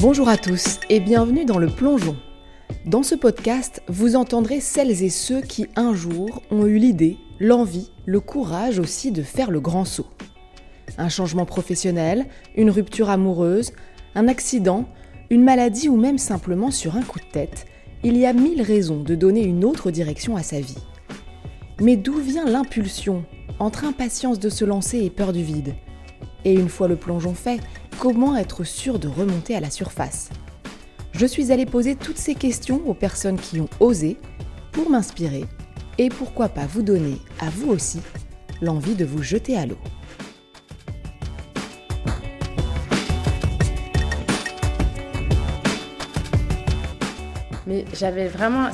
Bonjour à tous et bienvenue dans le plongeon. Dans ce podcast, vous entendrez celles et ceux qui un jour ont eu l'idée, l'envie, le courage aussi de faire le grand saut. Un changement professionnel, une rupture amoureuse, un accident, une maladie ou même simplement sur un coup de tête, il y a mille raisons de donner une autre direction à sa vie. Mais d'où vient l'impulsion entre impatience de se lancer et peur du vide? Et une fois le plongeon fait, comment être sûr de remonter à la surface Je suis allée poser toutes ces questions aux personnes qui ont osé pour m'inspirer et pourquoi pas vous donner, à vous aussi, l'envie de vous jeter à l'eau. Mais j'avais vraiment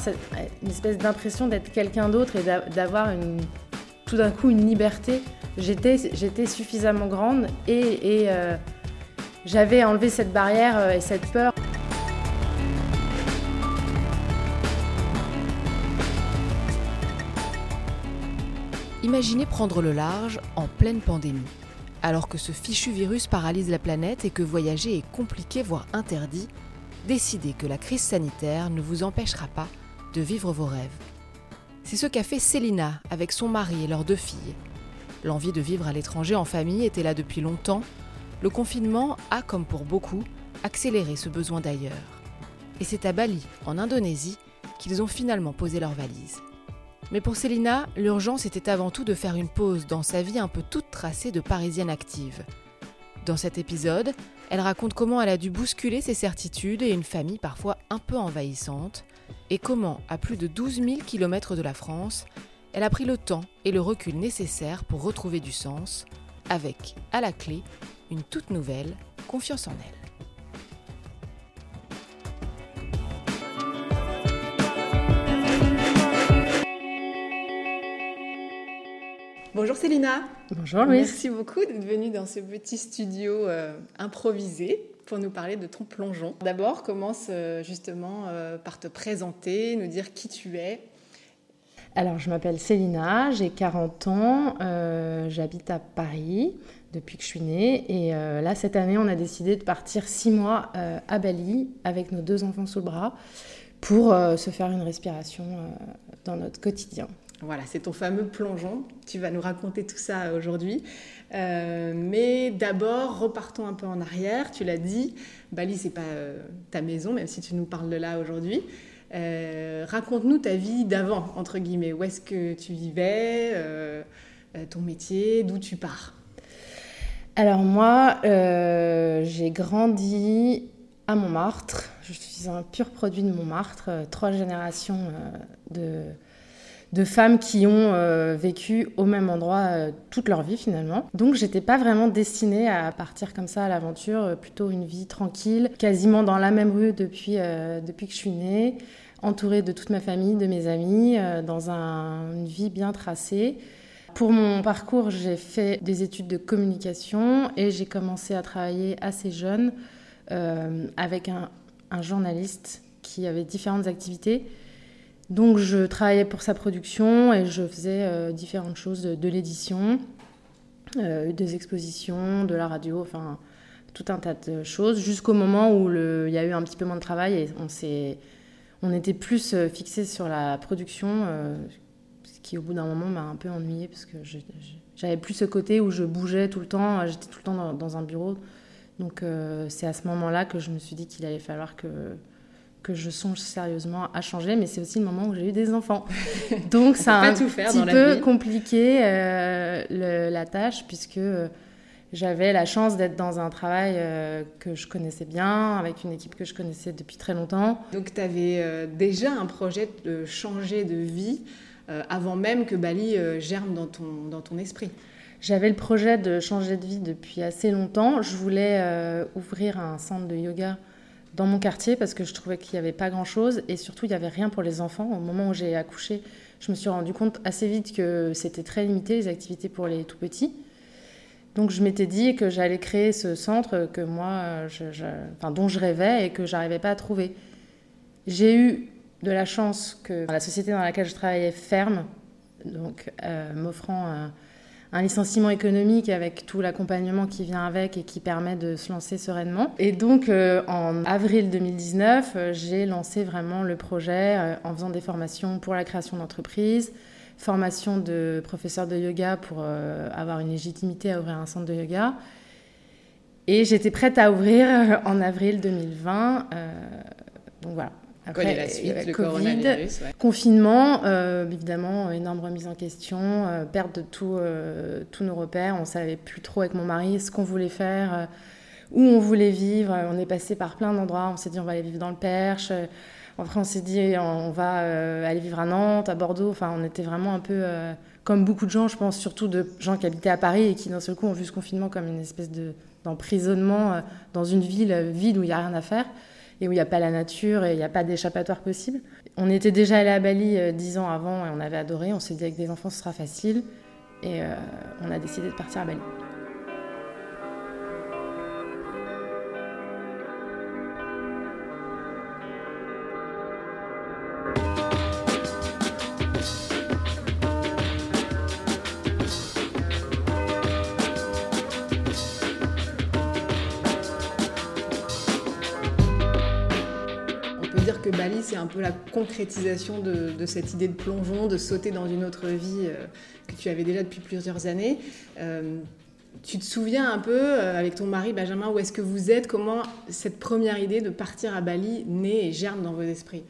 une espèce d'impression d'être quelqu'un d'autre et d'avoir tout d'un coup une liberté. J'étais suffisamment grande et, euh, j'avais enlevé cette barrière euh, et cette peur. Imaginez prendre le large en pleine pandémie, alors que ce fichu virus paralyse la planète et que voyager est compliqué, voire interdit décidez que la crise sanitaire ne vous empêchera pas de vivre vos rêves. C'est ce qu'a fait Célina avec son mari et leurs deux filles. L'envie de vivre à l'étranger en famille était là depuis longtemps. Le confinement a, comme pour beaucoup, accéléré ce besoin d'ailleurs. Et c'est à Bali, en Indonésie, qu'ils ont finalement posé leurs valises. Mais pour Célina, l'urgence était avant tout de faire une pause dans sa vie un peu toute tracée de parisienne active. Dans cet épisode, elle raconte comment elle a dû bousculer ses certitudes et une famille parfois un peu envahissante, et comment, à plus de 12 000 km de la France, elle a pris le temps et le recul nécessaires pour retrouver du sens, avec, à la clé, une toute nouvelle confiance en elle. Bonjour Célina. Bonjour Louise. Merci beaucoup d'être venue dans ce petit studio euh, improvisé pour nous parler de ton plongeon. D'abord, commence euh, justement euh, par te présenter, nous dire qui tu es. Alors, je m'appelle Célina, j'ai 40 ans, j'habite à Paris depuis que je suis née. Et là, cette année, on a décidé de partir six mois à Bali avec nos deux enfants sous le bras pour se faire une respiration dans notre quotidien. Voilà, c'est ton fameux plongeon. Tu vas nous raconter tout ça aujourd'hui. Euh, mais d'abord, repartons un peu en arrière. Tu l'as dit, Bali, c'est pas euh, ta maison, même si tu nous parles de là aujourd'hui. Euh, raconte-nous ta vie d'avant, entre guillemets. Où est-ce que tu vivais, ton métier, d'où tu pars? Alors moi, j'ai grandi à Montmartre. Je suis un pur produit de Montmartre. trois générations de de femmes qui ont euh, vécu au même endroit euh, toute leur vie finalement. Donc j'étais pas vraiment destinée à partir comme ça à l'aventure, euh, plutôt une vie tranquille, quasiment dans la même rue depuis, depuis que je suis née, entourée de toute ma famille, de mes amis, dans une vie bien tracée. Pour mon parcours, j'ai fait des études de communication et j'ai commencé à travailler assez jeune avec un journaliste qui avait différentes activités donc je travaillais pour sa production et je faisais euh, différentes choses de, l'édition, euh, des expositions, de la radio, enfin tout un tas de choses, jusqu'au moment où il y a eu un petit peu moins de travail et on, on était plus euh, fixé sur la production, ce qui au bout d'un moment m'a un peu ennuyé parce que j'avais plus ce côté où je bougeais tout le temps, j'étais tout le temps dans un bureau. Donc c'est à ce moment-là que je me suis dit qu'il allait falloir que que je songe sérieusement à changer, mais c'est aussi le moment où j'ai eu des enfants. Donc ça a un petit peu compliqué euh, la tâche puisque euh, j'avais la chance d'être dans un travail euh, que je connaissais bien, avec une équipe que je connaissais depuis très longtemps. Donc tu avais déjà un projet de changer de vie avant même que Bali germe dans ton, dans ton esprit j'avais le projet de changer de vie depuis assez longtemps. Je voulais ouvrir un centre de yoga dans mon quartier parce que je trouvais qu'il n'y avait pas grand-chose et surtout il n'y avait rien pour les enfants. Au moment où j'ai accouché, je me suis rendu compte assez vite que c'était très limité les activités pour les tout petits. Donc je m'étais dit que j'allais créer ce centre que moi, enfin, dont je rêvais et que j'arrivais pas à trouver. J'ai eu de la chance que la société dans laquelle je travaillais ferme, donc euh, m'offrant un licenciement économique avec tout l'accompagnement qui vient avec et qui permet de se lancer sereinement. Et donc euh, en avril 2019, euh, j'ai lancé vraiment le projet euh, en faisant des formations pour la création d'entreprises, formation de professeur de yoga pour avoir une légitimité à ouvrir un centre de yoga. Et j'étais prête à ouvrir en avril 2020. donc voilà, après, la suite, le Covid, confinement, euh, évidemment, énorme remise en question, euh, perte de tout, euh, tous nos repères. On savait plus trop avec mon mari ce qu'on voulait faire, où on voulait vivre. On est passé par plein d'endroits. On s'est dit on va aller vivre dans le Perche. Après, on s'est dit on va aller vivre à Nantes, à Bordeaux. Enfin, on était vraiment un peu comme beaucoup de gens, je pense, surtout de gens qui habitaient à Paris et qui d'un seul coup ont vu ce confinement comme une espèce d'emprisonnement dans une ville vide où il n'y a rien à faire et où il n'y a pas la nature et il n'y a pas d'échappatoire possible. On était déjà allé à Bali euh, dix ans avant et on avait adoré. On s'est dit avec des enfants ce sera facile et euh, on a décidé de partir à Bali. C'est un peu la concrétisation de, cette idée de plongeon, de sauter dans une autre vie euh, que tu avais déjà depuis plusieurs années. Euh, tu te souviens un peu, euh, avec ton mari Benjamin, où est-ce que vous êtes? Comment cette première idée de partir à Bali naît et germe dans vos esprits?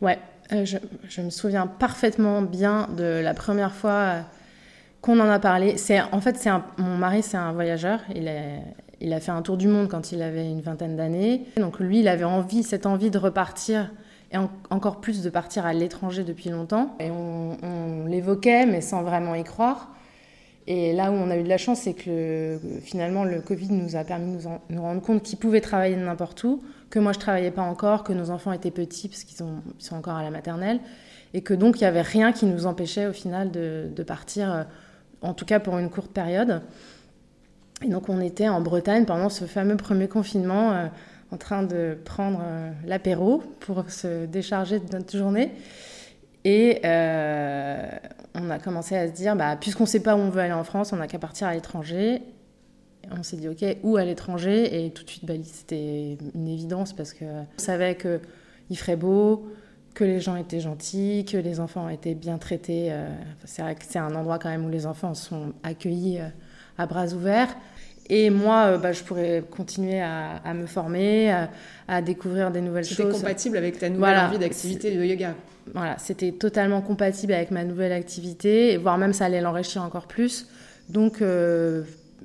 Ouais, je, me souviens parfaitement bien de la première fois qu'on en a parlé. C'est en fait, c'est mon mari, c'est un voyageur. Il est, il a fait un tour du monde quand il avait une vingtaine d'années. Donc lui, il avait envie, cette envie de repartir et encore plus de partir à l'étranger depuis longtemps. Et on, l'évoquait, mais sans vraiment y croire. Et là où on a eu de la chance, c'est que finalement le Covid nous a permis de nous, rendre compte qu'il pouvait travailler n'importe où, que moi je travaillais pas encore, que nos enfants étaient petits parce qu'ils sont, encore à la maternelle, et que donc il n'y avait rien qui nous empêchait au final de, de partir, euh, en tout cas pour une courte période. Et donc on était en Bretagne pendant ce fameux premier confinement euh, en train de prendre euh, l'apéro pour se décharger de notre journée. Et euh, on a commencé à se dire, bah, puisqu'on ne sait pas où on veut aller en France, on n'a qu'à partir à l'étranger. On s'est dit, OK, où à l'étranger? Et tout de suite, Bali, c'était une évidence parce qu'on savait qu'il ferait beau, que les gens étaient gentils, que les enfants étaient bien traités. c'est vrai que c'est un endroit quand même où les enfants sont accueillis à bras ouverts. Et moi, euh, bah, je pourrais continuer à, me former, à, découvrir des nouvelles choses. C'était compatible avec ta nouvelle envie d'activité de yoga. Voilà, c'était totalement compatible avec ma nouvelle activité, voire même ça allait l'enrichir encore plus. Donc, euh,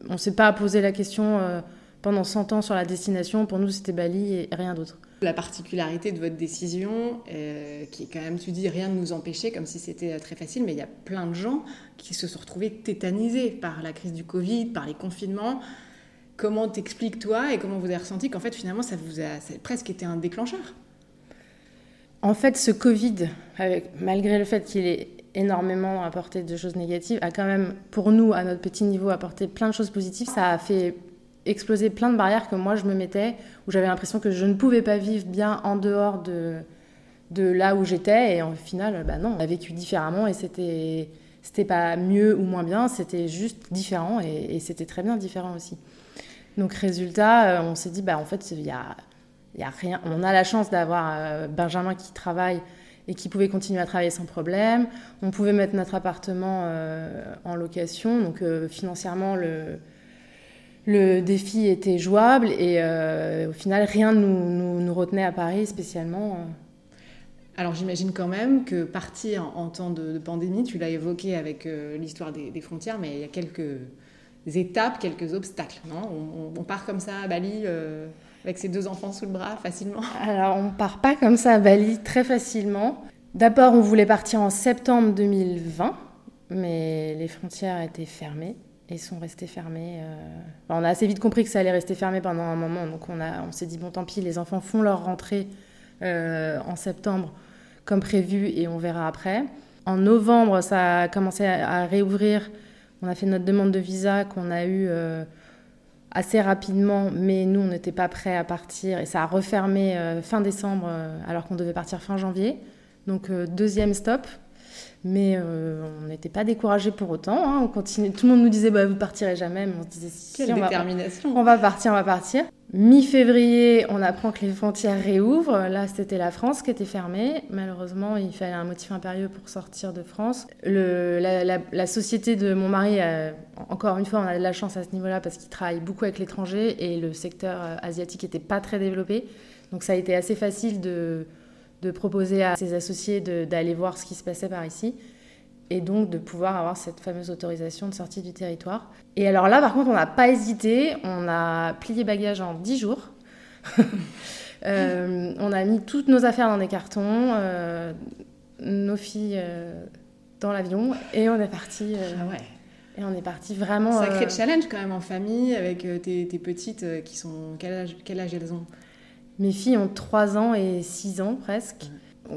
on ne s'est pas posé la question euh, pendant 100 ans sur la destination. Pour nous, c'était Bali et rien d'autre. La particularité de votre décision, qui est quand même, tu dis, rien de nous empêcher, comme si c'était très facile, mais il y a plein de gens qui se sont retrouvés tétanisés par la crise du Covid, par les confinements. Comment t'expliques toi et comment vous avez ressenti qu'en fait finalement ça vous a, presque été un déclencheur? En fait, ce Covid, avec, malgré le fait qu'il ait énormément apporté de choses négatives, a quand même, pour nous, à notre petit niveau, apporté plein de choses positives. Ça a fait exploser plein de barrières que moi je me mettais, où j'avais l'impression que je ne pouvais pas vivre bien en dehors de, là où j'étais. Et au final, bah non, on a vécu différemment et c'était c'était pas mieux ou moins bien, c'était juste différent et, c'était très bien différent aussi. Donc résultat, euh, on s'est dit bah en fait il y a, y a rien, on a la chance d'avoir euh, Benjamin qui travaille et qui pouvait continuer à travailler sans problème. On pouvait mettre notre appartement euh, en location, donc financièrement le le défi était jouable et au final rien ne nous, nous, retenait à Paris spécialement. Alors j'imagine quand même que partir en, temps de, pandémie, tu l'as évoqué avec euh, l'histoire des, frontières, mais il y a quelques étapes, quelques obstacles, non? On, part comme ça à Bali euh, avec ses deux enfants sous le bras facilement? Alors on part pas comme ça à Bali très facilement. D'abord on voulait partir en septembre 2020, mais les frontières étaient fermées et sont restées fermées. Euh. on a assez vite compris que ça allait rester fermé pendant un moment, donc on, a, on s'est dit bon tant pis, les enfants font leur rentrée en septembre comme prévu et on verra après. En novembre, ça a commencé à, réouvrir. On a fait notre demande de visa qu'on a eu euh, assez rapidement, mais nous, on n'était pas prêts à partir et ça a refermé euh, fin décembre euh, alors qu'on devait partir fin janvier. Donc, deuxième stop. Mais on n'était pas découragés pour autant. Hein. On continue. Tout le monde nous disait bah, vous partirez jamais. Mais on se disait si, Quelle détermination. on va partir, on va partir. Mi-février, on apprend que les frontières réouvrent. Là, c'était la France qui était fermée. Malheureusement, il fallait un motif impérieux pour sortir de France. Le, la, société de mon mari, encore une fois, on a de la chance à ce niveau-là parce qu'il travaille beaucoup avec l'étranger et le secteur euh, asiatique n'était pas très développé. Donc ça a été assez facile de, de proposer à ses associés d'aller voir ce qui se passait par ici et donc de pouvoir avoir cette fameuse autorisation de sortie du territoire. Et alors là, par contre, on n'a pas hésité, on a plié bagages en 10 jours. Euh, on a mis toutes nos affaires dans des cartons, euh, nos filles euh, dans l'avion, et on est parti. ah ouais. Et on est parti vraiment. Sacré challenge quand même en famille avec tes, tes, petites qui sont. Quel âge, quel âge elles ont? Mes filles ont 3 ans et 6 ans presque.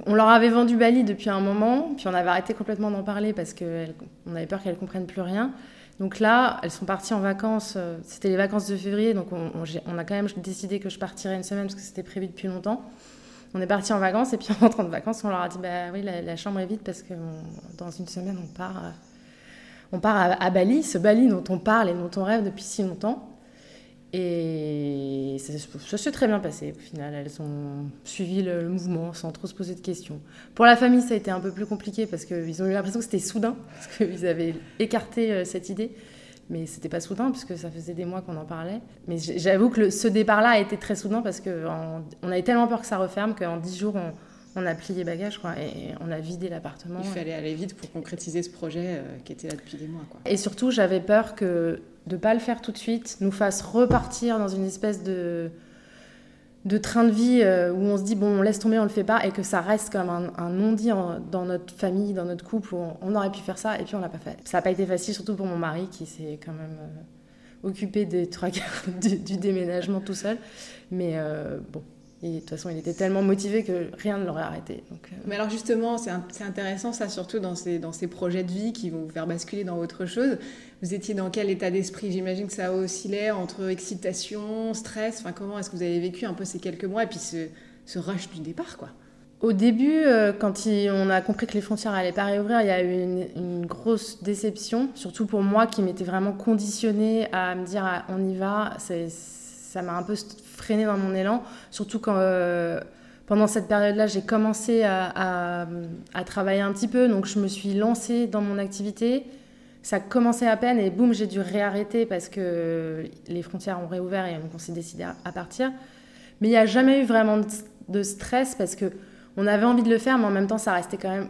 On leur avait vendu Bali depuis un moment, puis on avait arrêté complètement d'en parler parce qu'on avait peur qu'elles comprennent plus rien. Donc là, elles sont parties en vacances. Euh, c'était les vacances de février, donc on, a quand même décidé que je partirais une semaine parce que c'était prévu depuis longtemps. On est parti en vacances et puis en rentrant de vacances, on leur a dit bah oui, la, chambre est vide parce que dans une semaine on part, euh, on part à, Bali, ce Bali dont on parle et dont on rêve depuis si longtemps. Et ça, s'est très bien passé au final. Elles ont suivi le, mouvement sans trop se poser de questions. Pour la famille, ça a été un peu plus compliqué parce qu'ils ont eu l'impression que c'était soudain, parce qu'ils avaient écarté euh, cette idée. Mais c'était pas soudain puisque ça faisait des mois qu'on en parlait. Mais j'avoue que ce départ-là a été très soudain parce qu'on avait tellement peur que ça referme qu'en 10 jours, on, a plié bagages quoi, et on a vidé l'appartement. Il fallait aller vite pour concrétiser ce projet euh, qui était là depuis des mois. Quoi. Et surtout, j'avais peur que de ne pas le faire tout de suite, nous fasse repartir dans une espèce de, de train de vie euh, où on se dit, bon, on laisse tomber, on le fait pas, et que ça reste comme un, non-dit dans notre famille, dans notre couple, où on, aurait pu faire ça, et puis on l'a pas fait. Ça n'a pas été facile, surtout pour mon mari, qui s'est quand même euh, occupé des trois quarts du, déménagement tout seul. Mais euh, bon, et de toute façon, il était tellement motivé que rien ne l'aurait arrêté. Donc, euh. Mais alors justement, c'est intéressant ça, surtout dans ces, dans ces projets de vie qui vont vous faire basculer dans autre chose. Vous étiez dans quel état d'esprit? J'imagine que ça oscillait entre excitation, stress. Enfin, comment est-ce que vous avez vécu un peu ces quelques mois et puis ce, ce rush du départ, quoi? Au début, euh, quand on a compris que les frontières n'allaient pas réouvrir, il y a eu une, une grosse déception, surtout pour moi qui m'étais vraiment conditionnée à me dire ah, on y va. Ça m'a un peu freiné dans mon élan, surtout quand euh, pendant cette période-là, j'ai commencé à, travailler un petit peu, donc je me suis lancée dans mon activité. Ça commençait à peine et boum, j'ai dû réarrêter parce que les frontières ont réouvert et on s'est décidé à, partir. Mais il n'y a jamais eu vraiment de, stress parce que on avait envie de le faire, mais en même temps, ça restait quand même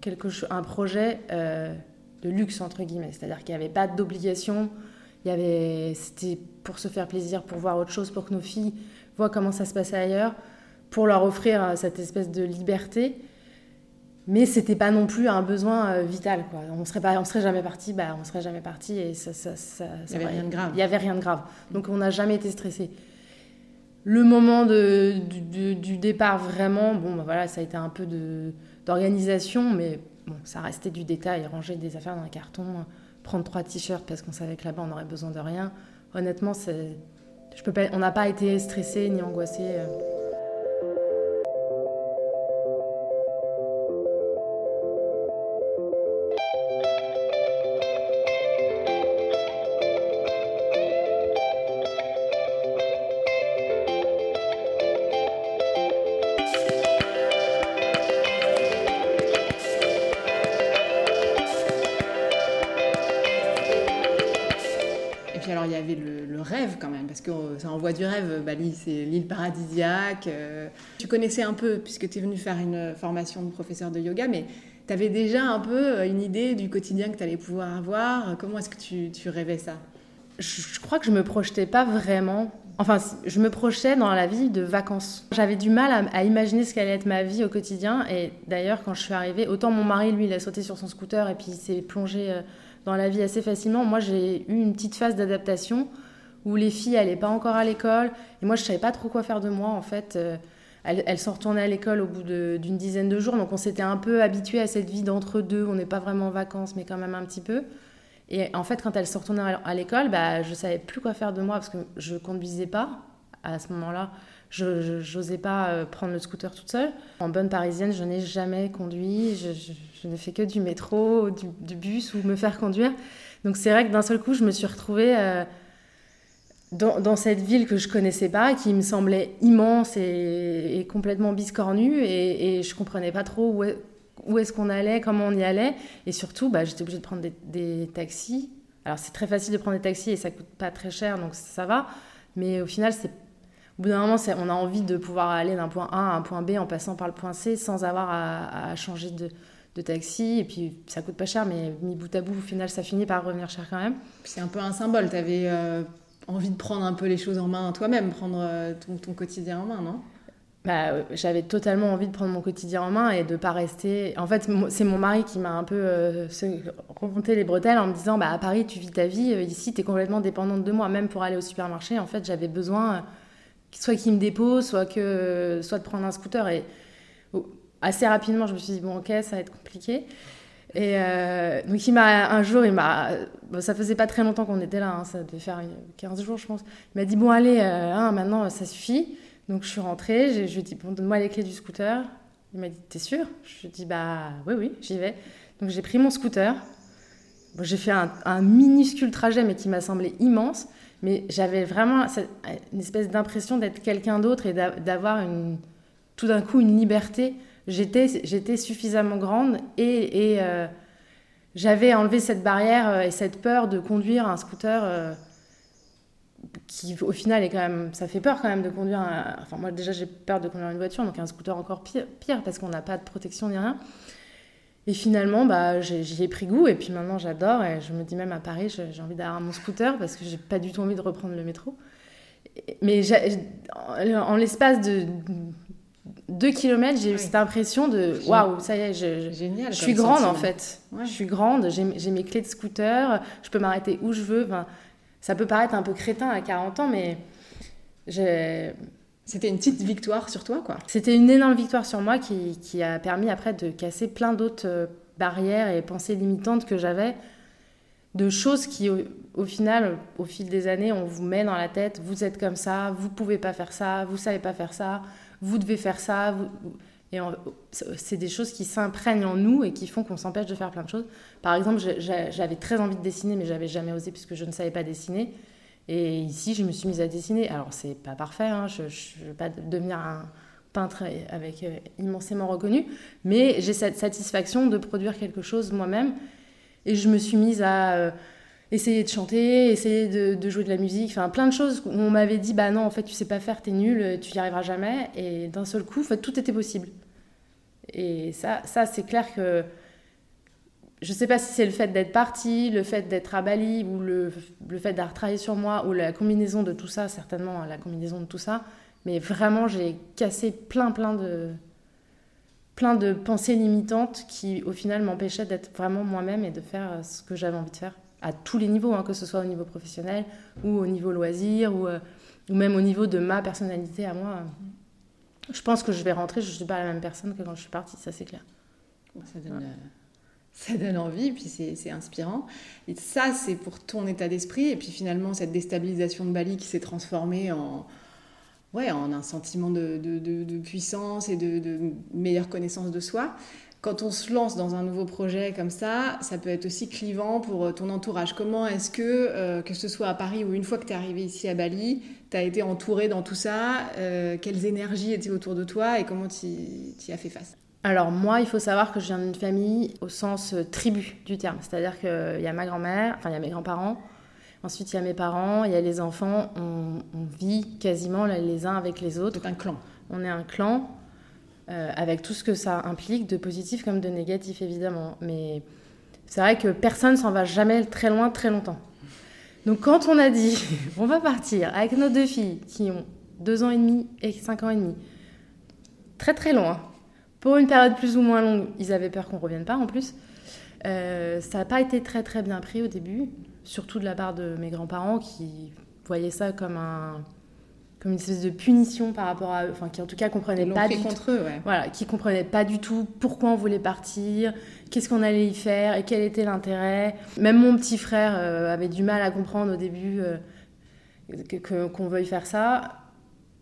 quelque chose, un projet euh, de luxe entre guillemets, c'est-à-dire qu'il n'y avait pas d'obligation il y avait, c'était pour se faire plaisir, pour voir autre chose, pour que nos filles voient comment ça se passait ailleurs, pour leur offrir euh, cette espèce de liberté. Mais c'était pas non plus un besoin euh, vital, quoi. On serait pas, on serait jamais parti, bah, on serait jamais parti et ça, ça, ça, il n'y avait rien de grave. Il y avait rien de grave. Donc on n'a jamais été stressé. Le moment de, du, du, départ, vraiment, bon, bah, voilà, ça a été un peu de, d'organisation, mais bon, ça restait du détail, ranger des affaires dans un carton, prendre trois t-shirts parce qu'on savait que là-bas on aurait besoin de rien. Honnêtement, je peux pas, on n'a pas été stressé ni angoissé. Euh, du rêve. Bali, c'est l'île paradisiaque. Euh. Tu connaissais un peu, puisque tu es venu faire une formation de professeur de yoga, mais tu avais déjà un peu euh, une idée du quotidien que tu allais pouvoir avoir. Comment est-ce que tu, rêvais ça? Je, crois que je me projetais pas vraiment. Enfin, je me projetais dans la vie de vacances. J'avais du mal à, imaginer ce qu'allait être ma vie au quotidien. Et d'ailleurs, quand je suis arrivée, autant mon mari, lui, il a sauté sur son scooter et puis il s'est plongé dans la vie assez facilement. Moi, j'ai eu une petite phase d'adaptation où les filles n'allaient pas encore à l'école. Et moi, je savais pas trop quoi faire de moi, en fait. Euh, elles, sont retournées à l'école au bout d'une dizaine de jours. Donc, on s'était un peu habitué à cette vie d'entre-deux. On n'est pas vraiment en vacances, mais quand même un petit peu. Et en fait, quand elles sont retournées à l'école, bah, je savais plus quoi faire de moi parce que je conduisais pas à ce moment-là. je n'osais pas prendre le scooter toute seule. En bonne parisienne, je n'ai jamais conduit, je, n'ai fait que du métro, du, bus ou me faire conduire. Donc c'est vrai que d'un seul coup, je me suis retrouvée dans, cette ville que je connaissais pas, qui me semblait immense et, complètement biscornue, et, et je comprenais pas trop où, est-ce qu'on allait, comment on y allait, et surtout, bah, j'étais obligée de prendre des, taxis. Alors c'est très facile de prendre des taxis et ça coûte pas très cher, donc ça va, mais au final, c'est au bout d'un moment, on a envie de pouvoir aller d'un point A à un point B en passant par le point C sans avoir à, changer de, taxi. Et puis, ça coûte pas cher, mais mis bout à bout, au final, ça finit par revenir cher quand même. C'est un peu un symbole. Tu avais euh, envie de prendre un peu les choses en main toi-même, prendre euh, ton, quotidien en main, non? Bah, j'avais totalement envie de prendre mon quotidien en main et de pas rester. En fait, c'est mon mari qui m'a un peu euh, remonté les bretelles en me disant bah, à Paris, tu vis ta vie, euh, ici, tu es complètement dépendante de moi, même pour aller au supermarché. En fait, j'avais besoin soit qu'il me dépose, soit, que, soit de prendre un scooter. Et assez rapidement, je me suis dit bon, ok, ça va être compliqué. Et euh, donc, il m'a, un jour, il m'a, ça faisait pas très longtemps qu'on était là, hein, ça devait faire 15 jours, je pense. Il m'a dit, bon, allez, euh, hein, maintenant, ça suffit. Donc, je suis rentrée, je, lui ai dit, bon, donne-moi les clés du scooter. Il m'a dit, t'es sûr Je lui ai dit, bah, oui, oui, j'y vais. Donc, j'ai pris mon scooter. J'ai fait un, minuscule trajet, mais qui m'a semblé immense. Mais j'avais vraiment une espèce d'impression d'être quelqu'un d'autre et d'avoir tout d'un coup une liberté j'étais suffisamment grande et, euh, j'avais enlevé cette barrière euh, et cette peur de conduire un scooter euh, qui au final est quand même ça fait peur quand même de conduire enfin moi déjà j'ai peur de conduire une voiture donc un scooter encore pire, pire parce qu'on n'a pas de protection ni rien. Et finalement bah j'y ai pris goût et puis maintenant j'adore et je me dis même à Paris j'ai envie d'avoir mon scooter parce que j'ai pas du tout envie de reprendre le métro. Mais en l'espace de deux kilomètres, j'ai eu cette impression de waouh, ça y est, je, je suis grande en fait. Je suis grande, j'ai mes clés de scooter, je peux m'arrêter où je veux. ça peut paraître un peu crétin à 40 ans, mais C'était une petite victoire sur toi, quoi. C'était une énorme victoire sur moi qui, qui a permis après de casser plein d'autres euh, barrières et pensées limitantes que j'avais, de choses qui, au, final, au fil des années, on vous met dans la tête, vous êtes comme ça, vous pouvez pas faire ça, vous savez pas faire ça, vous devez faire ça. C'est des choses qui s'imprègnent en nous et qui font qu'on s'empêche de faire plein de choses. Par exemple, j'avais très envie de dessiner, mais j'avais jamais osé puisque je ne savais pas dessiner. Et ici, je me suis mise à dessiner. Alors, c'est pas parfait, hein, je ne veux pas devenir un peintre avec euh, immensément reconnu, mais j'ai cette satisfaction de produire quelque chose moi-même. Et je me suis mise à euh, essayer de chanter, essayer de, jouer de la musique, enfin plein de choses. Où on m'avait dit bah non en fait tu sais pas faire, t'es nul, tu y arriveras jamais. Et d'un seul coup fait, tout était possible. Et ça, ça c'est clair que je sais pas si c'est le fait d'être partie, le fait d'être à Bali ou le, le fait d'avoir travaillé sur moi ou la combinaison de tout ça, certainement la combinaison de tout ça, mais vraiment j'ai cassé plein plein de plein de pensées limitantes qui au final m'empêchaient d'être vraiment moi-même et de faire ce que j'avais envie de faire à tous les niveaux, hein, que ce soit au niveau professionnel ou au niveau loisir ou, euh, ou même au niveau de ma personnalité à moi. Je pense que je vais rentrer, je ne suis pas la même personne que quand je suis partie, ça c'est clair. Ça donne, euh, ça donne envie, puis c'est inspirant. Et ça, c'est pour ton état d'esprit. Et puis finalement, cette déstabilisation de Bali qui s'est transformée en, ouais, en un sentiment de, de, de, puissance et de, meilleure connaissance de soi quand on se lance dans un nouveau projet comme ça, ça peut être aussi clivant pour euh, ton entourage. Comment est-ce que, euh, que ce soit à Paris ou une fois que tu es arrivé ici à Bali, tu as été entouré dans tout ça euh, Quelles énergies étaient autour de toi et comment tu y as fait face? Alors moi, il faut savoir que je viens d'une famille au sens tribu du terme. C'est-à-dire qu'il y a ma grand-mère, enfin il y a mes grands-parents, ensuite il y a mes parents, il y a les enfants. On, on vit quasiment les uns avec les autres. C'est un clan. On est un clan. Euh, avec tout ce que ça implique, de positif comme de négatif évidemment. Mais c'est vrai que personne s'en va jamais très loin, très longtemps. Donc quand on a dit, on va partir avec nos deux filles qui ont deux ans et demi et cinq ans et demi, très très loin, pour une période plus ou moins longue, ils avaient peur qu'on revienne pas en plus. Euh, ça n'a pas été très très bien pris au début, surtout de la part de mes grands-parents qui voyaient ça comme un, comme une espèce de punition par rapport à eux, enfin qui en tout cas comprenaient pas du contre tout, eux, ouais. voilà, qui comprenaient pas du tout pourquoi on voulait partir, qu'est-ce qu'on allait y faire et quel était l'intérêt. Même mon petit frère euh, avait du mal à comprendre au début euh, qu'on veuille faire ça.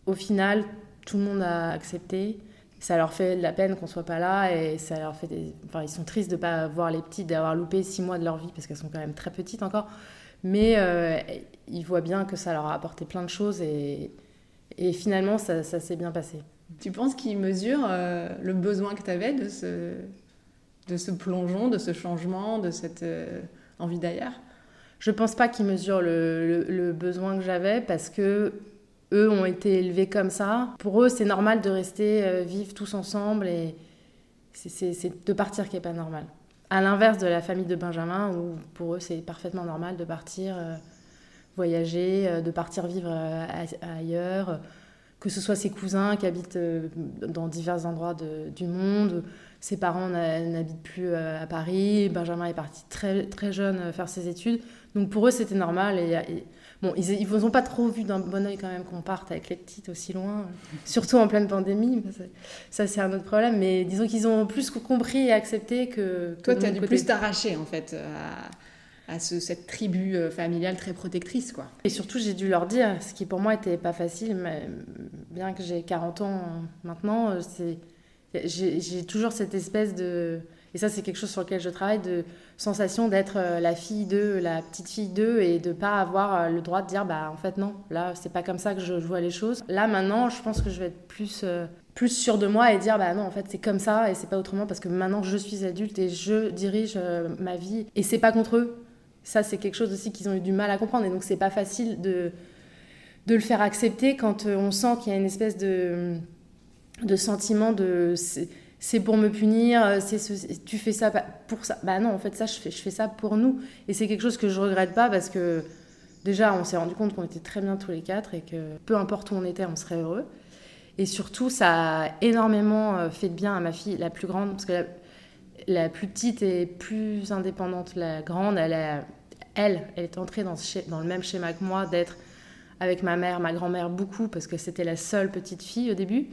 Au final, tout le monde a accepté. Ça leur fait de la peine qu'on soit pas là et ça leur fait des... enfin, ils sont tristes de pas voir les petites, d'avoir loupé six mois de leur vie parce qu'elles sont quand même très petites encore. Mais euh, ils voient bien que ça leur a apporté plein de choses et, et finalement ça, ça s'est bien passé. Tu penses qu'ils mesurent euh, le besoin que tu avais de ce, de ce plongeon, de ce changement, de cette euh, envie d'ailleurs Je pense pas qu'ils mesurent le, le, le besoin que j'avais parce que eux ont été élevés comme ça. Pour eux, c'est normal de rester euh, vivre tous ensemble et c'est de partir qui est pas normal. À l'inverse de la famille de Benjamin, où pour eux, c'est parfaitement normal de partir euh, voyager, euh, de partir vivre euh, ailleurs, que ce soit ses cousins qui habitent euh, dans divers endroits de, du monde. Ses parents n'habitent plus euh, à Paris. Benjamin est parti très, très jeune euh, faire ses études. Donc pour eux, c'était normal. Et, et Bon, ils ne vous ont pas trop vu d'un bon oeil quand même qu'on parte avec les petites aussi loin, surtout en pleine pandémie. Ça, c'est un autre problème. Mais disons qu'ils ont plus compris et accepté que. Toi, tu as dû plus t'arracher en fait à, à ce, cette tribu euh, familiale très protectrice, quoi. Et surtout, j'ai dû leur dire, ce qui pour moi était pas facile, bien que j'ai 40 ans maintenant, euh, j'ai toujours cette espèce de et ça c'est quelque chose sur lequel je travaille de sensation d'être euh, la fille d'eux, la petite fille d'eux et de pas avoir euh, le droit de dire bah en fait non, là c'est pas comme ça que je vois les choses. Là maintenant, je pense que je vais être plus euh, plus sûre de moi et dire bah non en fait c'est comme ça et c'est pas autrement parce que maintenant je suis adulte et je dirige ma vie et c'est pas contre eux. Ça c'est quelque chose aussi qu'ils ont eu du mal à comprendre et donc c'est pas facile de de le faire accepter quand on sent qu'il y a une espèce de de sentiment de c'est pour me punir, c'est ce, tu fais ça pour ça. Bah non, en fait, ça, je fais, je fais ça pour nous. Et c'est quelque chose que je regrette pas parce que déjà, on s'est rendu compte qu'on était très bien tous les quatre et que peu importe où on était, on serait heureux. Et surtout, ça a énormément fait de bien à ma fille, la plus grande, parce que la, la plus petite est plus indépendante. La grande, elle, elle, est entrée dans, le même schéma que moi, d'être avec ma mère, ma grand-mère beaucoup, parce que c'était la seule petite fille au début.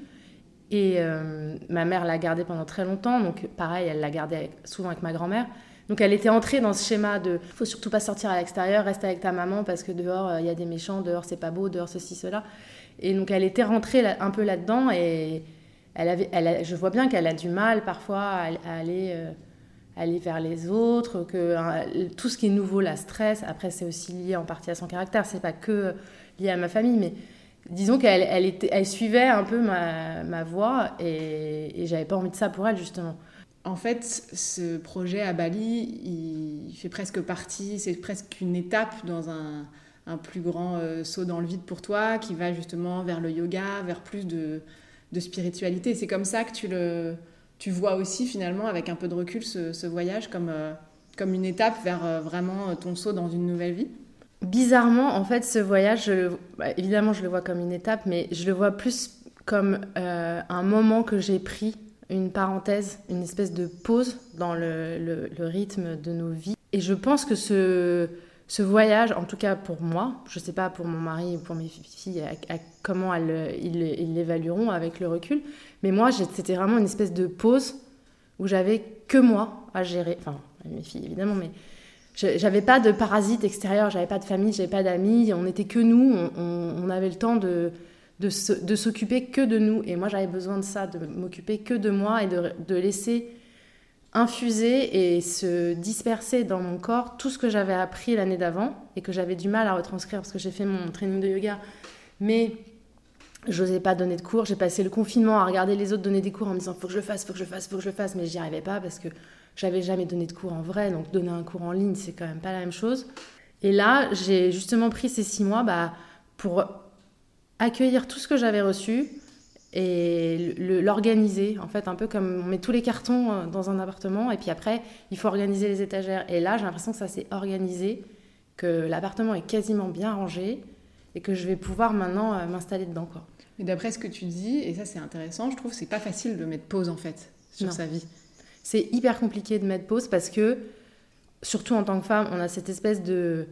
Et euh, ma mère l'a gardée pendant très longtemps, donc pareil, elle l'a gardée souvent avec ma grand-mère. Donc elle était entrée dans ce schéma de faut surtout pas sortir à l'extérieur, reste avec ta maman parce que dehors il euh, y a des méchants, dehors c'est pas beau, dehors ceci cela. Et donc elle était rentrée un peu là-dedans et elle avait, je vois bien qu'elle a du mal parfois à, aller, euh, vers les autres, que euh, tout ce qui est nouveau la stresse. Après c'est aussi lié en partie à son caractère, c'est pas que lié à ma famille, mais disons qu'elle suivait un peu ma, ma voie et, et j'avais pas envie de ça pour elle justement. En fait, ce projet à Bali, il fait presque partie, c'est presque une étape dans un, un plus grand euh, saut dans le vide pour toi qui va justement vers le yoga, vers plus de, de spiritualité. C'est comme ça que tu le tu vois aussi finalement avec un peu de recul ce, voyage comme, euh, comme une étape vers euh, vraiment ton saut dans une nouvelle vie Bizarrement, en fait, ce voyage, bah, évidemment, je le vois comme une étape, mais je le vois plus comme euh, un moment que j'ai pris, une parenthèse, une espèce de pause dans le, le, rythme de nos vies. Et je pense que ce, ce voyage, en tout cas pour moi, je ne sais pas pour mon mari ou pour mes filles, comment ils, l'évalueront avec le recul, mais moi, c'était vraiment une espèce de pause où j'avais que moi à gérer, enfin, mes filles évidemment, mais j'avais pas de parasites extérieurs, j'avais pas de famille, j'avais pas d'amis, on n'était que nous, on, avait le temps de, s'occuper que de nous. Et moi, j'avais besoin de ça, de m'occuper que de moi et de, laisser infuser et se disperser dans mon corps tout ce que j'avais appris l'année d'avant et que j'avais du mal à retranscrire parce que j'ai fait mon training de yoga. Mais j'osais pas donner de cours. J'ai passé le confinement à regarder les autres donner des cours en me disant faut que je le fasse, faut que je le fasse, faut que je le fasse, mais j'y arrivais pas parce que j'avais jamais donné de cours en vrai, donc donner un cours en ligne, c'est quand même pas la même chose. Et là, j'ai justement pris ces six mois bah, pour accueillir tout ce que j'avais reçu et l'organiser, en fait, un peu comme on met tous les cartons dans un appartement, et puis après, il faut organiser les étagères. Et là, j'ai l'impression que ça s'est organisé, que l'appartement est quasiment bien rangé, et que je vais pouvoir maintenant euh, m'installer dedans. Quoi. Mais d'après ce que tu dis, et ça c'est intéressant, je trouve que c'est pas facile de mettre pause en fait sur Non. sa vie. c'est hyper compliqué de mettre pause parce que, surtout en tant que femme, on a cette espèce de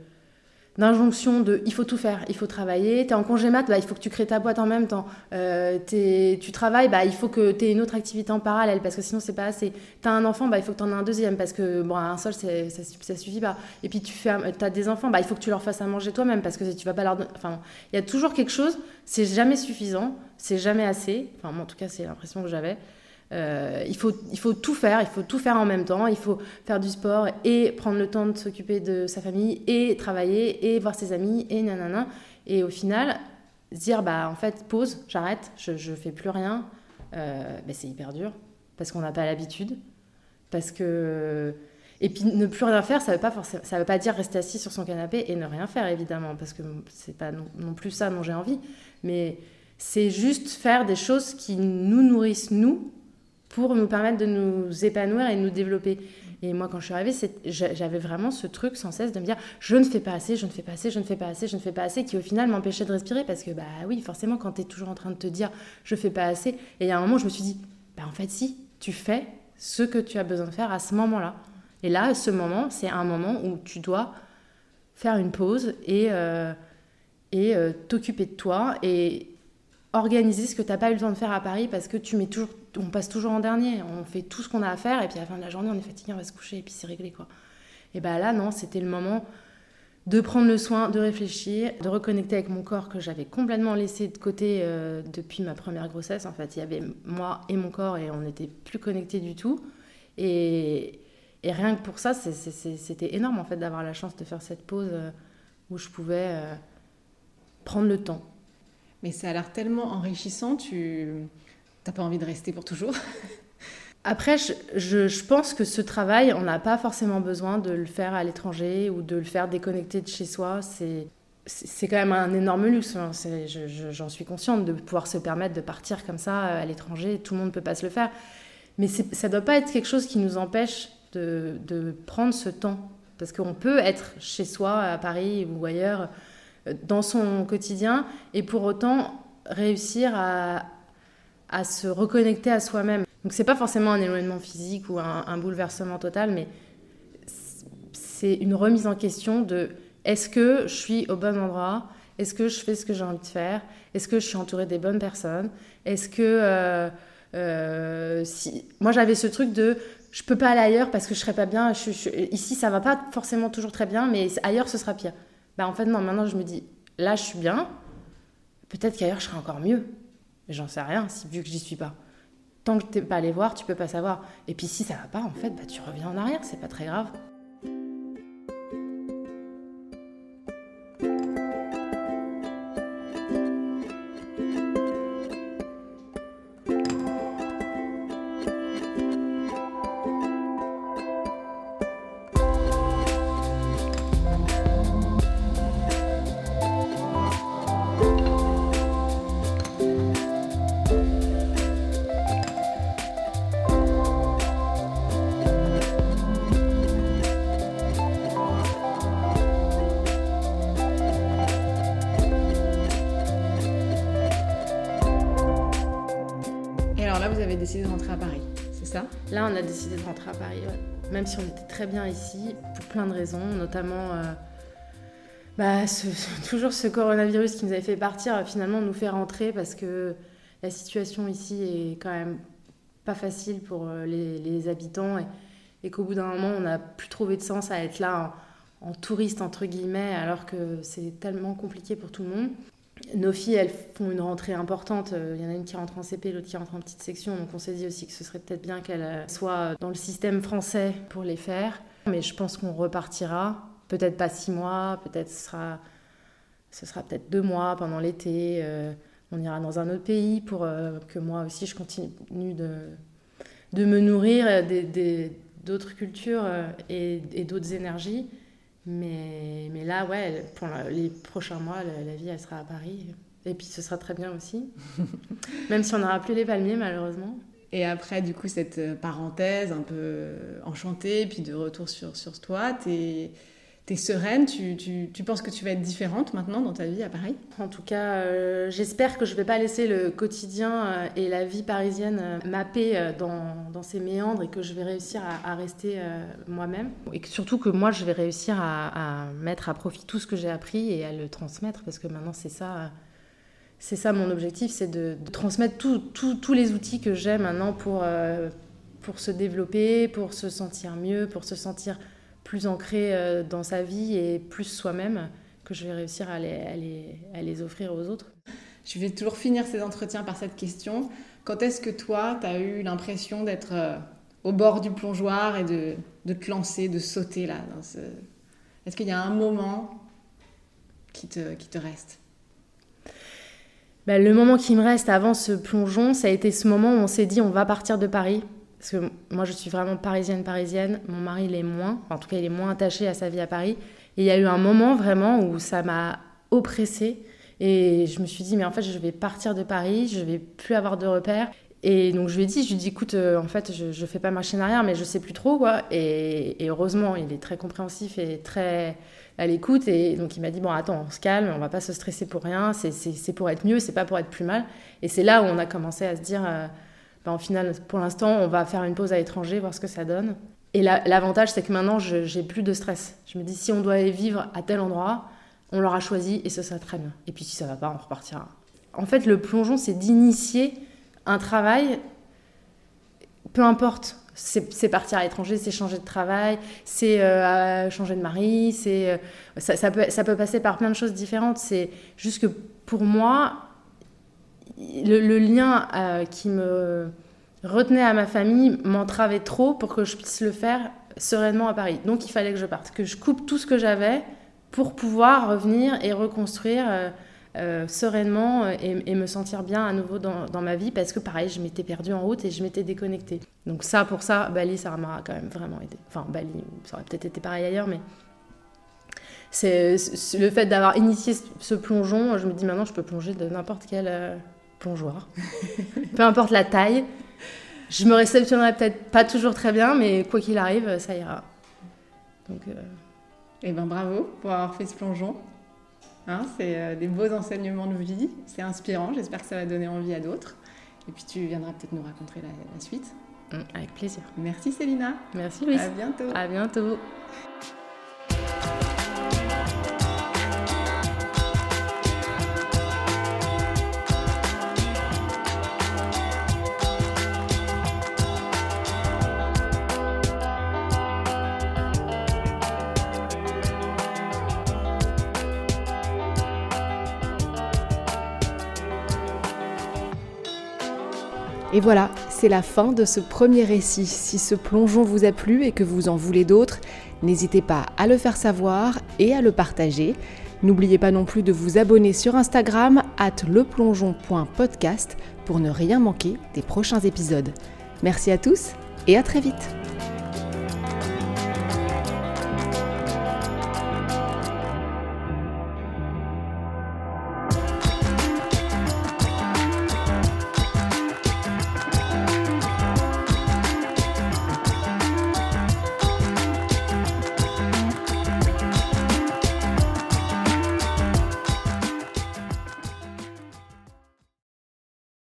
d'injonction de il faut tout faire, il faut travailler. Tu es en congé mat, bah, il faut que tu crées ta boîte en même temps. Euh, tu travailles, bah, il faut que tu aies une autre activité en parallèle parce que sinon c'est pas assez. Tu as un enfant, bah, il faut que tu en aies un deuxième parce que bon, un seul ça, ça suffit pas. Et puis tu fais, as des enfants, bah, il faut que tu leur fasses à manger toi-même parce que tu vas pas leur Enfin, il y a toujours quelque chose, c'est jamais suffisant, c'est jamais assez. Enfin, moi, en tout cas, c'est l'impression que j'avais. Euh, il, faut, il faut tout faire, il faut tout faire en même temps. Il faut faire du sport et prendre le temps de s'occuper de sa famille et travailler et voir ses amis et nanana. Et au final, dire bah en fait pause, j'arrête, je, je fais plus rien, euh, bah, c'est hyper dur parce qu'on n'a pas l'habitude, parce que et puis ne plus rien faire, ça veut forcément, veut pas dire rester assis sur son canapé et ne rien faire évidemment parce que c'est pas non plus ça dont j'ai envie, mais c'est juste faire des choses qui nous nourrissent nous pour nous permettre de nous épanouir et de nous développer. Et moi, quand je suis arrivée, j'avais vraiment ce truc sans cesse de me dire je ne fais pas assez, je ne fais pas assez, je ne fais pas assez, je ne fais pas assez, qui au final m'empêchait de respirer parce que, bah oui, forcément, quand tu es toujours en train de te dire je fais pas assez, et il y a un moment, je me suis dit bah en fait, si, tu fais ce que tu as besoin de faire à ce moment-là. Et là, ce moment, c'est un moment où tu dois faire une pause et, euh, et euh, t'occuper de toi et organiser ce que tu n'as pas eu le temps de faire à Paris parce que tu mets toujours on passe toujours en dernier, on fait tout ce qu'on a à faire, et puis à la fin de la journée, on est fatigué, on va se coucher, et puis c'est réglé, quoi. Et bien là, non, c'était le moment de prendre le soin, de réfléchir, de reconnecter avec mon corps que j'avais complètement laissé de côté euh, depuis ma première grossesse. En fait, il y avait moi et mon corps, et on n'était plus connectés du tout. Et, rien que pour ça, c'était énorme, en fait, d'avoir la chance de faire cette pause euh, où je pouvais euh, prendre le temps. Mais ça a l'air tellement enrichissant, tu T'as pas envie de rester pour toujours Après, je, pense que ce travail, on n'a pas forcément besoin de le faire à l'étranger ou de le faire déconnecté de chez soi. C'est c'est quand même un énorme luxe. Hein. J'en suis consciente de pouvoir se permettre de partir comme ça euh, à l'étranger. Tout le monde ne peut pas se le faire. Mais ça ne doit pas être quelque chose qui nous empêche de, de prendre ce temps. Parce qu'on peut être chez soi, à Paris ou ailleurs, dans son quotidien, et pour autant réussir à, se reconnecter à soi-même. Donc c'est pas forcément un éloignement physique ou un, bouleversement total, mais c'est une remise en question de est-ce que je suis au bon endroit? Est-ce que je fais ce que j'ai envie de faire? Est-ce que je suis entourée des bonnes personnes? Est-ce que euh, euh, si moi j'avais ce truc de je peux pas aller ailleurs parce que je serais pas bien. ici ça va pas forcément toujours très bien, mais ailleurs ce sera pire. Bah en fait non, maintenant je me dis là je suis bien. Peut-être qu'ailleurs je serai encore mieux. J'en sais rien, vu que j'y suis pas. Tant que tu n'es pas allé voir, tu peux pas savoir. Et puis si ça va pas, en fait, bah, tu reviens en arrière, c'est pas très grave. Décidé de rentrer à Paris, c'est ça? Là, on a décidé de rentrer à Paris, même si on était très bien ici, pour plein de raisons, notamment euh, bah, toujours ce coronavirus qui nous avait fait partir, finalement, nous fait rentrer parce que la situation ici est quand même pas facile pour euh, les, habitants et, qu'au bout d'un moment, on n'a plus trouvé de sens à être là en touriste, entre guillemets, alors que c'est tellement compliqué pour tout le monde. Nos filles, elles font une rentrée importante. Il y en a une qui rentre en CP, l'autre qui rentre en petite section. Donc on s'est dit aussi que ce serait peut-être bien qu'elles soient dans le système français pour les faire. Mais je pense qu'on repartira. Peut-être pas six mois, peut-être ce sera, ce sera peut-être deux mois pendant l'été. Euh, on ira dans un autre pays pour euh, que moi aussi je continue de, de me nourrir d'autres cultures euh, et d'autres énergies. Mais, mais là, ouais, pour les prochains mois, la, vie, elle sera à Paris. Et puis ce sera très bien aussi. Même si on n'aura plus les palmiers, malheureusement. Et après, du coup, cette euh, parenthèse un peu enchantée, puis de retour sur, sur toi, t'es es sereine, tu, tu, tu, penses que tu vas être différente maintenant dans ta vie à Paris? En tout cas, euh, j'espère que je ne vais pas laisser le quotidien euh, et la vie parisienne euh, mapper dans, dans, ces méandres et que je vais réussir à, rester moi-même. Et surtout que moi, je vais réussir à, mettre à profit tout ce que j'ai appris et à le transmettre parce que maintenant, c'est ça. C'est ça mon objectif, c'est de, de, transmettre tous les outils que j'ai maintenant pour, pour se développer, pour se sentir mieux, pour se sentir plus ancré euh, dans sa vie et plus soi-même que je vais réussir à les, à les, offrir aux autres. Je vais toujours finir ces entretiens par cette question. Quand est-ce que toi, tu as eu l'impression d'être euh, au bord du plongeoir et de, de te lancer, de sauter là ce... Est-ce qu'il y a un moment qui te, qui te reste? Ben, Le moment qui me reste avant ce plongeon, ça a été ce moment où on s'est dit on va partir de Paris. Parce que moi, je suis vraiment parisienne, parisienne. Mon mari, il est moins. en tout cas, il est moins attaché à sa vie à Paris. Et il y a eu un moment vraiment où ça m'a oppressée. Et je me suis dit, mais en fait, je vais partir de Paris, je vais plus avoir de repères. Et donc, je lui ai dit, je lui ai dit, écoute, euh, en fait, je, ne fais pas machine arrière, mais je sais plus trop, quoi. Et, heureusement, il est très compréhensif et très à l'écoute. Et donc, il m'a dit, bon, attends, on se calme, on va pas se stresser pour rien. C'est pour être mieux, c'est pas pour être plus mal. Et c'est là où on a commencé à se dire, euh, ben, au final, pour l'instant, on va faire une pause à l'étranger, voir ce que ça donne. Et l'avantage, c'est que maintenant, je n'ai plus de stress. Je me dis, si on doit aller vivre à tel endroit, on l'aura choisi et ce sera très bien. Et puis si ça va pas, on repartira. En fait, le plongeon, c'est d'initier un travail, peu importe. C'est partir à l'étranger, c'est changer de travail, c'est euh, changer de mari, euh, ça peut passer par plein de choses différentes. C'est juste que pour moi, le, lien euh, qui me retenait à ma famille m'entravait trop pour que je puisse le faire sereinement à Paris. Donc il fallait que je parte, que je coupe tout ce que j'avais pour pouvoir revenir et reconstruire euh, euh, sereinement et, me sentir bien à nouveau dans, ma vie parce que pareil, je m'étais perdue en route et je m'étais déconnectée. Donc ça, pour ça, Bali, ça m'a quand même vraiment aidé. Enfin, Bali, ça aurait peut-être été pareil ailleurs, mais c'est le fait d'avoir initié ce plongeon, je me dis maintenant je peux plonger de n'importe quel plongeoir. Peu importe la taille. Je me réceptionnerai peut-être pas toujours très bien, mais quoi qu'il arrive, ça ira. Donc, euh... Eh ben bravo pour avoir fait ce plongeon. Hein, c'est euh, des beaux enseignements de vie, c'est inspirant. J'espère que ça va donner envie à d'autres. Et puis tu viendras peut-être nous raconter la, la suite. Mmh, avec plaisir. Merci Célina. Merci Louise. À bientôt. À bientôt. Et voilà, c'est la fin de ce premier récit. Si ce plongeon vous a plu et que vous en voulez d'autres, n'hésitez pas à le faire savoir et à le partager. N'oubliez pas non plus de vous abonner sur Instagram at leplongeon.podcast pour ne rien manquer des prochains épisodes. Merci à tous et à très vite